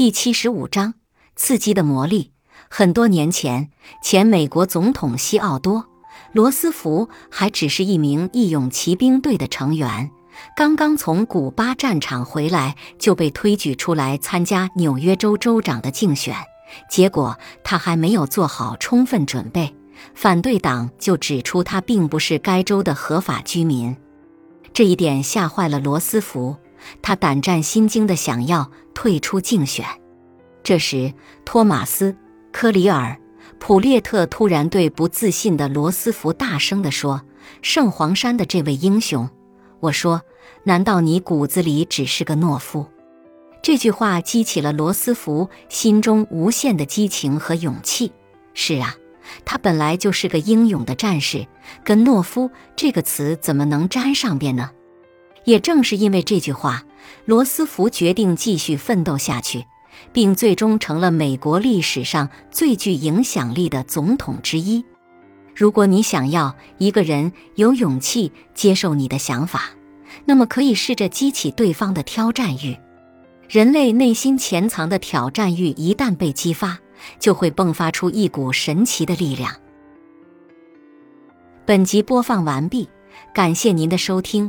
第七十五章刺激的魔力。很多年前，前美国总统西奥多·罗斯福还只是一名义勇骑兵队的成员，刚刚从古巴战场回来，就被推举出来参加纽约州州长的竞选。结果他还没有做好充分准备，反对党就指出他并不是该州的合法居民。这一点吓坏了罗斯福，他胆战心惊的想要退出竞选。这时，托马斯·科里尔·普列特突然对不自信的罗斯福大声地说：“圣黄山的这位英雄，我说，难道你骨子里只是个懦夫？”这句话激起了罗斯福心中无限的激情和勇气。是啊，他本来就是个英勇的战士，跟懦夫这个词怎么能沾上边呢？也正是因为这句话，罗斯福决定继续奋斗下去，并最终成了美国历史上最具影响力的总统之一。如果你想要一个人有勇气接受你的想法，那么可以试着激起对方的挑战欲。人类内心潜藏的挑战欲一旦被激发，就会迸发出一股神奇的力量。本集播放完毕，感谢您的收听，